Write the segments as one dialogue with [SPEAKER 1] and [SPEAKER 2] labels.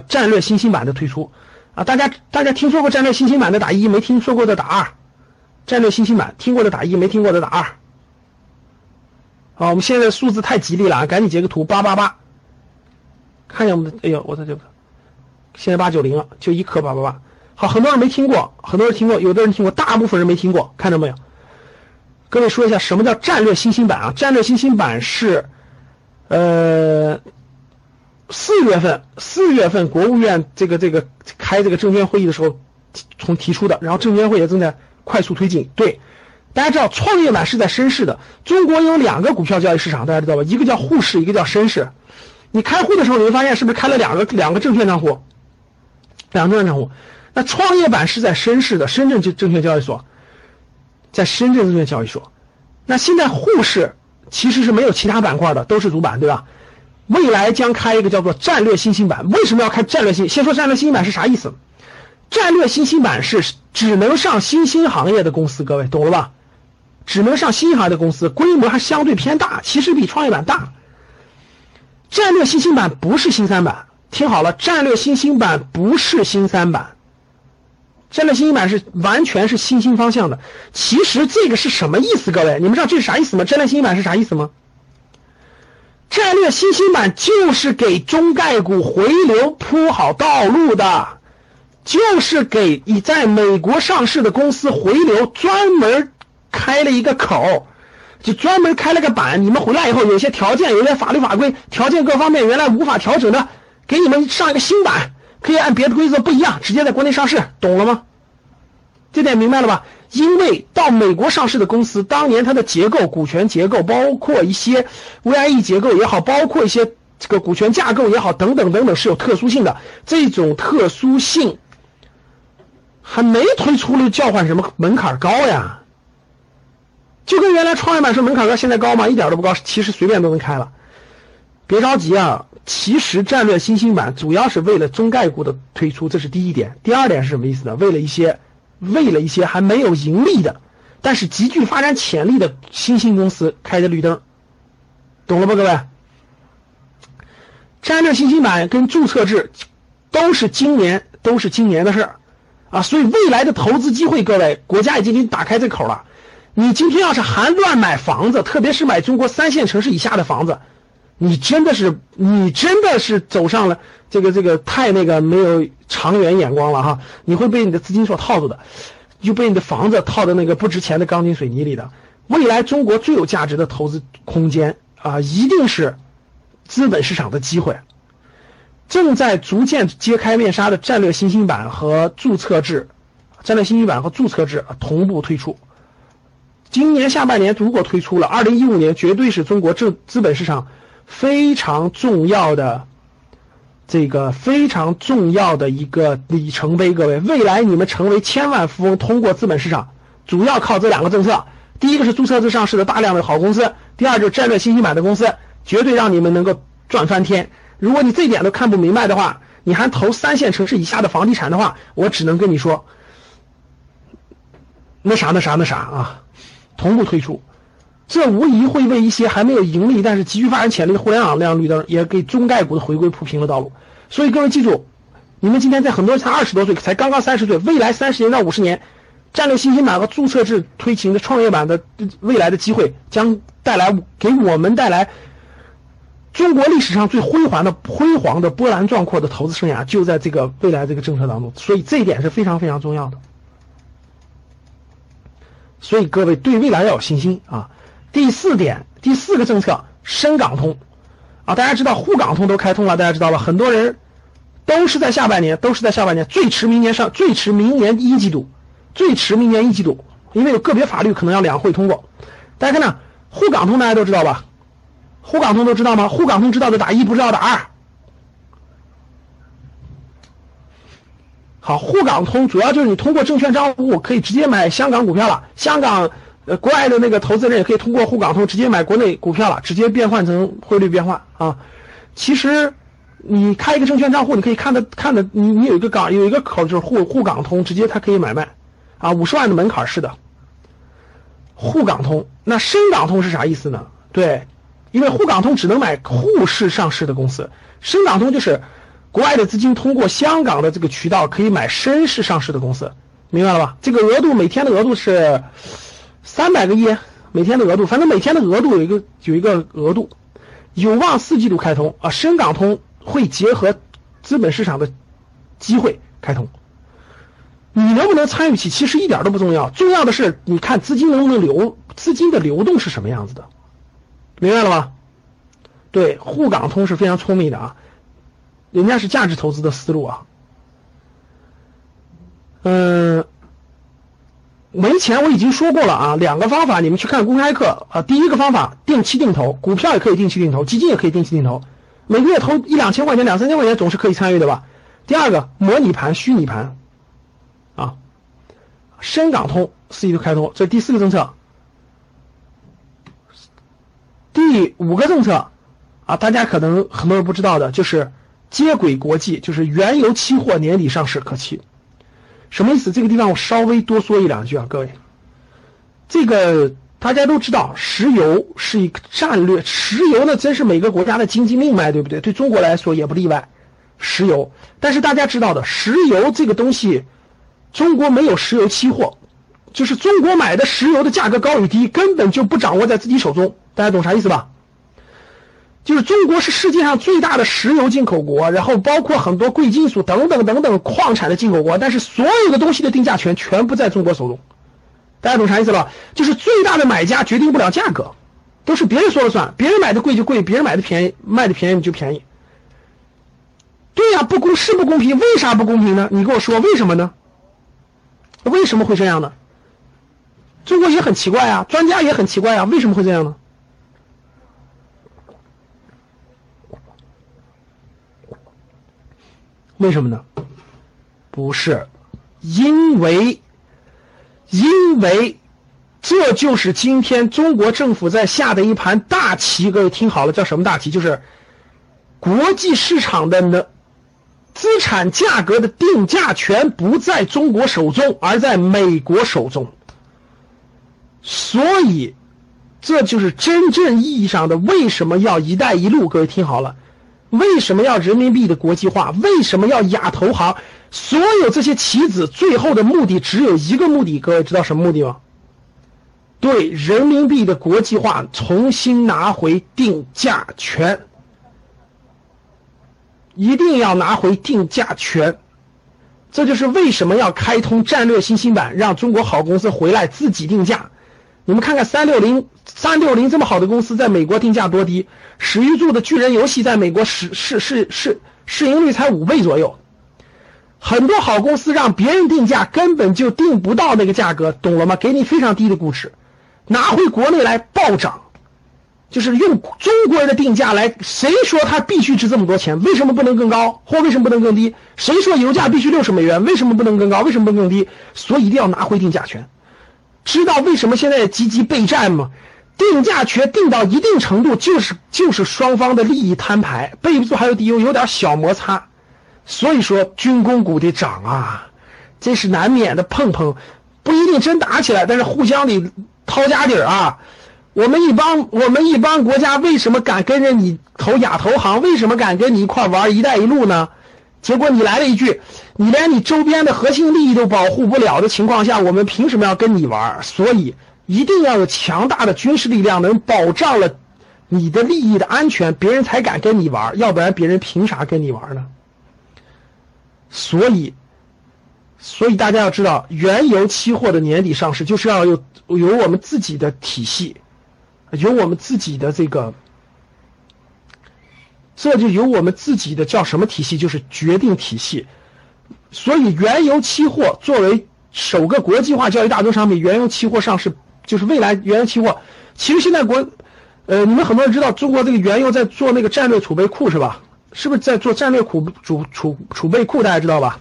[SPEAKER 1] 战略新兴版的推出啊，大家大家听说过战略新兴版的打一，没听说过的打二。战略新兴版听过的打一，没听过的打二。好，我们现在数字太吉利了啊，赶紧截个图八八八，看见我们的，哎呦，我的这个。现在八九零了，就一颗八八八。好，很多人没听过，很多人听过，有的人听过，大部分人没听过，看到没有？各位说一下什么叫战略新兴版啊？战略新兴版是，呃，四月份四月份国务院这个这个开这个证监会议的时候从提出的，然后证监会也正在快速推进。对，大家知道创业板是在深市的，中国有两个股票交易市场，大家知道吧？一个叫沪市，一个叫深市。你开户的时候，你会发现是不是开了两个两个证券账户？两个证券账户，那创业板是在深市的深圳证证券交易所，在深圳证券交易所。那现在沪市其实是没有其他板块的，都是主板，对吧？未来将开一个叫做战略新兴板。为什么要开战略新？先说战略新兴板是啥意思？战略新兴板是只能上新兴行业的公司，各位懂了吧？只能上新兴行业的公司，规模还相对偏大，其实比创业板大。战略新兴板不是新三板。听好了，战略新兴板不是新三板，战略新兴板是完全是新兴方向的。其实这个是什么意思？各位，你们知道这是啥意思吗？战略新兴板是啥意思吗？战略新兴板就是给中概股回流铺好道路的，就是给已在美国上市的公司回流专门开了一个口，就专门开了个板。你们回来以后，有些条件、有些法律法规条件各方面原来无法调整的。给你们上一个新版，可以按别的规则不一样，直接在国内上市，懂了吗？这点明白了吧？因为到美国上市的公司，当年它的结构、股权结构，包括一些 VIE 结构也好，包括一些这个股权架构也好，等等等等，是有特殊性的。这种特殊性还没推出了，叫唤什么门槛高呀？就跟原来创业板是门槛高，现在高吗？一点都不高，其实随便都能开了。别着急啊。其实战略新兴板主要是为了中概股的推出，这是第一点。第二点是什么意思呢？为了一些，为了一些还没有盈利的，但是极具发展潜力的新兴公司开的绿灯，懂了吧，各位？战略新兴板跟注册制都是今年都是今年的事儿啊，所以未来的投资机会，各位，国家已经给你打开这口了。你今天要是还乱买房子，特别是买中国三线城市以下的房子。你真的是，你真的是走上了这个这个太那个没有长远眼光了哈！你会被你的资金所套住的，就被你的房子套在那个不值钱的钢筋水泥里的。未来中国最有价值的投资空间啊，一定是资本市场的机会。正在逐渐揭开面纱的战略新兴板和注册制，战略新兴板和注册制同步推出。今年下半年如果推出了，二零一五年绝对是中国正资本市场。非常重要的，这个非常重要的一个里程碑，各位，未来你们成为千万富翁，通过资本市场，主要靠这两个政策。第一个是注册制上市的大量的好公司，第二就是战略新兴板的公司，绝对让你们能够赚翻天。如果你这点都看不明白的话，你还投三线城市以下的房地产的话，我只能跟你说，那啥那啥那啥啊，同步推出。这无疑会为一些还没有盈利但是极具发展潜力的互联网亮绿灯，也给中概股的回归铺平了道路。所以各位记住，你们今天在很多人才二十多岁，才刚刚三十岁，未来三十年到五十年，战略新兴板和注册制推行的创业板的未来的机会，将带来给我们带来中国历史上最辉煌的辉煌的波澜壮阔的投资生涯，就在这个未来这个政策当中。所以这一点是非常非常重要的。所以各位对未来要有信心啊！第四点，第四个政策深港通，啊，大家知道沪港通都开通了，大家知道吧？很多人都是在下半年，都是在下半年，最迟明年上，最迟明年一季度，最迟明年一季度，因为有个别法律可能要两会通过。大家看呢，沪港通大家都知道吧？沪港通都知道吗？沪港通知道的打一，不知道打二。好，沪港通主要就是你通过证券账户可以直接买香港股票了，香港呃国外的那个投资人也可以通过沪港通直接买国内股票了，直接变换成汇率变换啊。其实你开一个证券账户，你可以看的看的，你你有一个港有一个口就是沪沪港通，直接它可以买卖啊，五十万的门槛是的。沪港通，那深港通是啥意思呢？对，因为沪港通只能买沪市上市的公司，深港通就是国外的资金通过香港的这个渠道可以买深市上市的公司，明白了吧？这个额度每天的额度是三百个亿，每天的额度，反正每天的额度有一个有一个额度，有望四季度开通啊。深港通会结合资本市场的机会开通。你能不能参与起，其实一点都不重要，重要的是你看资金能不能流，资金的流动是什么样子的，明白了吗？对，沪港通是非常聪明的啊，人家是价值投资的思路啊。嗯，没钱我已经说过了啊，两个方法你们去看公开课啊。第一个方法定期定投，股票也可以定期定投，基金也可以定期定投，每个月投一两千块钱、两三千块钱总是可以参与的吧。第二个模拟盘、虚拟盘。啊深港通四季度开通，这是第四个政策。第五个政策啊，大家可能很多人不知道的，就是接轨国际，就是原油期货年底上市可期。什么意思？这个地方我稍微多说一两句啊，各位。这个大家都知道，石油是一个战略，石油呢真是每个国家的经济命脉，对不对？对中国来说也不例外。石油，但是大家知道的，石油这个东西。中国没有石油期货，就是中国买的石油的价格高与低根本就不掌握在自己手中，大家懂啥意思吧？就是中国是世界上最大的石油进口国，然后包括很多贵金属等等等等矿产的进口国，但是所有的东西的定价权全部在中国手中，大家懂啥意思吧？就是最大的买家决定不了价格，都是别人说了算，别人买的贵就贵，别人买的便宜卖的便宜就便宜。对呀，不公是不公平，为啥不公平呢？你跟我说为什么呢？为什么会这样呢？中国也很奇怪啊，专家也很奇怪啊，为什么会这样呢？为什么呢？不是，因为，因为这就是今天中国政府在下的一盘大棋。各位听好了，叫什么大棋？就是国际市场的呢。资产价格的定价权不在中国手中，而在美国手中。所以，这就是真正意义上的为什么要“一带一路”。各位听好了，为什么要人民币的国际化？为什么要亚投行？所有这些棋子最后的目的只有一个目的，各位知道什么目的吗？对人民币的国际化，重新拿回定价权。一定要拿回定价权，这就是为什么要开通战略新兴板，让中国好公司回来自己定价。你们看看三六零，三六零这么好的公司，在美国定价多低？史玉柱的巨人游戏在美国市市市市市盈率才五倍左右，很多好公司让别人定价根本就定不到那个价格，懂了吗？给你非常低的估值，拿回国内来暴涨。就是用中国人的定价来，谁说它必须值这么多钱？为什么不能更高？或为什么不能更低？谁说油价必须六十美元？为什么不能更高？为什么不能更低？所以一定要拿回定价权。知道为什么现在积极备战吗？定价权定到一定程度，就是就是双方的利益摊牌，背不住还有有有点小摩擦。所以说军工股得涨啊，这是难免的碰碰，不一定真打起来，但是互相得掏家底儿啊。我们一帮我们一帮国家为什么敢跟着你投亚投行？为什么敢跟你一块玩“一带一路”呢？结果你来了一句，你连你周边的核心利益都保护不了的情况下，我们凭什么要跟你玩？所以一定要有强大的军事力量，能保障了你的利益的安全，别人才敢跟你玩，要不然别人凭啥跟你玩呢？所以，所以大家要知道，原油期货的年底上市就是要有有我们自己的体系。有我们自己的这个，这就有我们自己的叫什么体系？就是决定体系。所以，原油期货作为首个国际化交易大宗商品，原油期货上市就是未来原油期货。其实现在国，呃，你们很多人知道，中国这个原油在做那个战略储备库是吧？是不是在做战略储储储储备库？大家知道吧？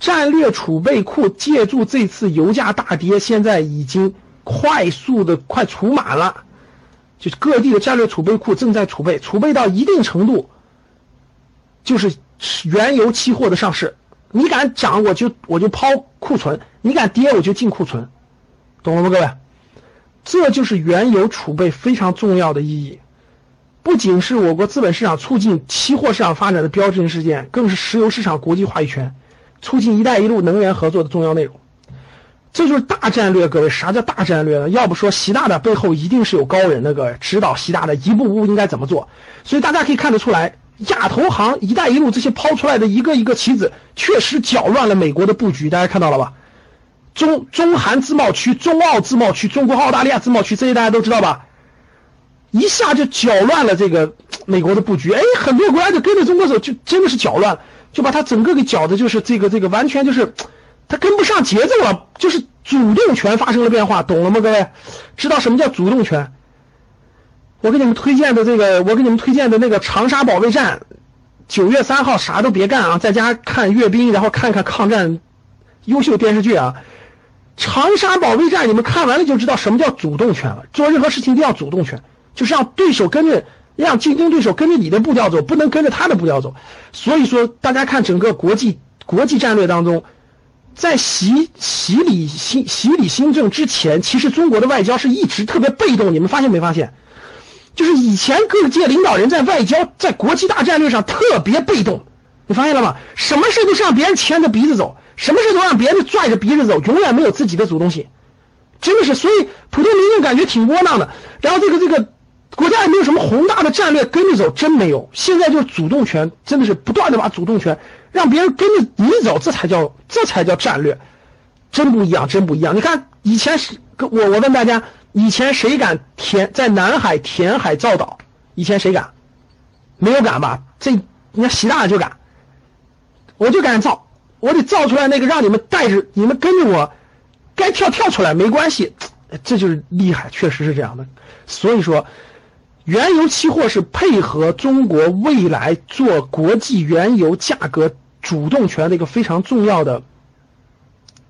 [SPEAKER 1] 战略储备库借助这次油价大跌，现在已经快速的快储满了，就是各地的战略储备库正在储备，储备到一定程度，就是原油期货的上市。你敢涨，我就我就抛库存；你敢跌，我就进库存，懂了吗，各位？这就是原油储备非常重要的意义，不仅是我国资本市场促进期货市场发展的标志性事件，更是石油市场国际话语权。促进“一带一路”能源合作的重要内容，这就是大战略。各位，啥叫大战略呢？要不说习大大背后一定是有高人，那个指导习大大一步步应该怎么做。所以大家可以看得出来，亚投行、“一带一路”这些抛出来的一个一个棋子，确实搅乱了美国的布局。大家看到了吧？中中韩自贸区、中澳自贸区、中国澳大利亚自贸区，这些大家都知道吧？一下就搅乱了这个美国的布局。哎，很多国家就跟着中国走，就真的是搅乱。就把它整个给搅的，就是这个这个完全就是，他跟不上节奏了，就是主动权发生了变化，懂了吗？各位，知道什么叫主动权？我给你们推荐的这个，我给你们推荐的那个长沙保卫战，九月三号啥都别干啊，在家看阅兵，然后看看抗战优秀电视剧啊。长沙保卫战，你们看完了就知道什么叫主动权了。做任何事情一定要主动权，就是让对手跟着。让竞争对手跟着你的步调走，不能跟着他的步调走。所以说，大家看整个国际国际战略当中，在习习李新习李新政之前，其实中国的外交是一直特别被动。你们发现没发现？就是以前各界领导人在外交在国际大战略上特别被动，你发现了吗？什么事都是让别人牵着鼻子走，什么事都让别人拽着鼻子走，永远没有自己的主动性。真的是，所以普通民众感觉挺窝囊的。然后这个这个。国家也没有什么宏大的战略跟着走，真没有。现在就是主动权，真的是不断的把主动权让别人跟着你走，这才叫这才叫战略，真不一样，真不一样。你看以前是，我我问大家，以前谁敢填在南海填海造岛？以前谁敢？没有敢吧？这你看习大大就敢，我就敢造，我得造出来那个让你们带着你们跟着我，该跳跳出来没关系，这就是厉害，确实是这样的。所以说。原油期货是配合中国未来做国际原油价格主动权的一个非常重要的、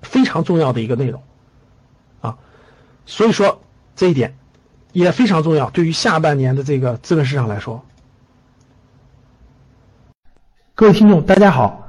[SPEAKER 1] 非常重要的一个内容，啊，所以说这一点也非常重要，对于下半年的这个资本市场来说。
[SPEAKER 2] 各位听众，大家好，